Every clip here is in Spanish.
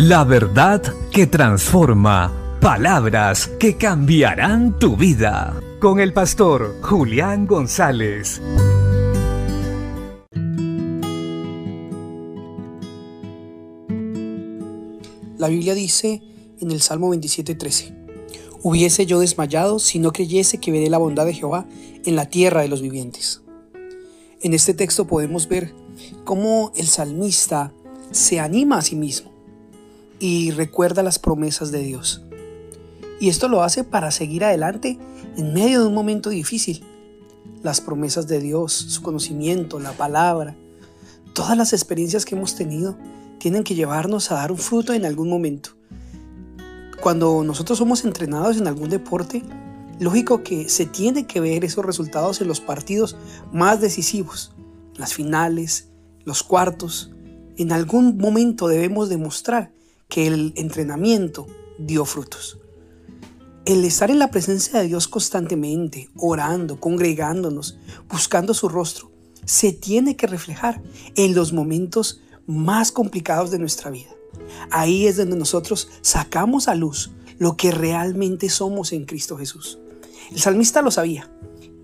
La verdad que transforma. Palabras que cambiarán tu vida. Con el pastor Julián González. La Biblia dice en el Salmo 27:13, Hubiese yo desmayado si no creyese que veré la bondad de Jehová en la tierra de los vivientes. En este texto podemos ver cómo el salmista se anima a sí mismo y recuerda las promesas de Dios. Y esto lo hace para seguir adelante en medio de un momento difícil. Las promesas de Dios, su conocimiento, la palabra, todas las experiencias que hemos tenido tienen que llevarnos a dar un fruto en algún momento. Cuando nosotros somos entrenados en algún deporte, lógico que se tiene que ver esos resultados en los partidos más decisivos, las finales, los cuartos. En algún momento debemos demostrar que el entrenamiento dio frutos. El estar en la presencia de Dios constantemente, orando, congregándonos, buscando su rostro, se tiene que reflejar en los momentos más complicados de nuestra vida. Ahí es donde nosotros sacamos a luz lo que realmente somos en Cristo Jesús. El salmista lo sabía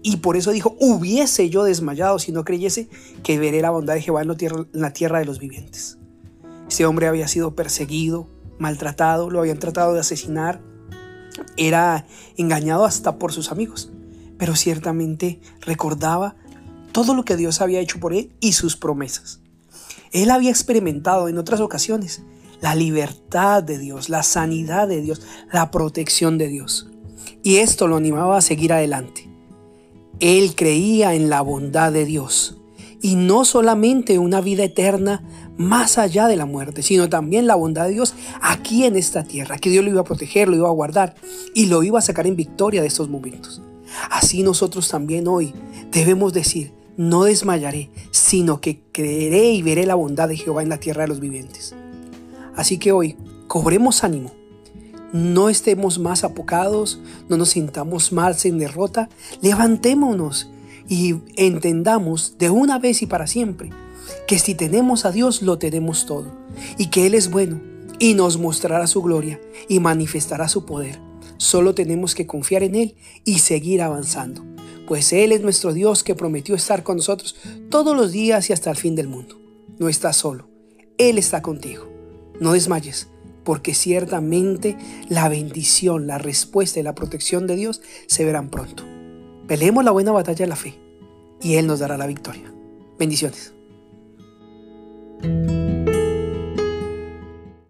y por eso dijo, hubiese yo desmayado si no creyese que veré la bondad de Jehová en la tierra, de los vivientes. Ese hombre había sido perseguido, maltratado, lo habían tratado de asesinar, era engañado hasta por sus amigos, pero ciertamente recordaba todo lo que Dios había hecho por él y sus promesas. Él había experimentado en otras ocasiones la libertad de Dios, la sanidad de Dios, la protección de Dios. Y esto lo animaba a seguir adelante. Él creía en la bondad de Dios y no solamente una vida eterna más allá de la muerte, sino también la bondad de Dios aquí en esta tierra, que Dios lo iba a proteger, lo iba a guardar y lo iba a sacar en victoria de estos momentos. Así nosotros también hoy debemos decir, no desmayaré, sino que creeré y veré la bondad de Jehová en la tierra de los vivientes. Así que hoy, cobremos ánimo. No estemos más apocados, no nos sintamos mal sin derrota, levantémonos y entendamos de una vez y para siempre que si tenemos a Dios lo tenemos todo y que Él es bueno y nos mostrará su gloria y manifestará su poder. Solo tenemos que confiar en Él y seguir avanzando, pues Él es nuestro Dios que prometió estar con nosotros todos los días y hasta el fin del mundo. No estás solo, Él está contigo. No desmayes, porque ciertamente la bendición, la respuesta y la protección de Dios se verán pronto. Peleemos la buena batalla de la fe y Él nos dará la victoria. Bendiciones.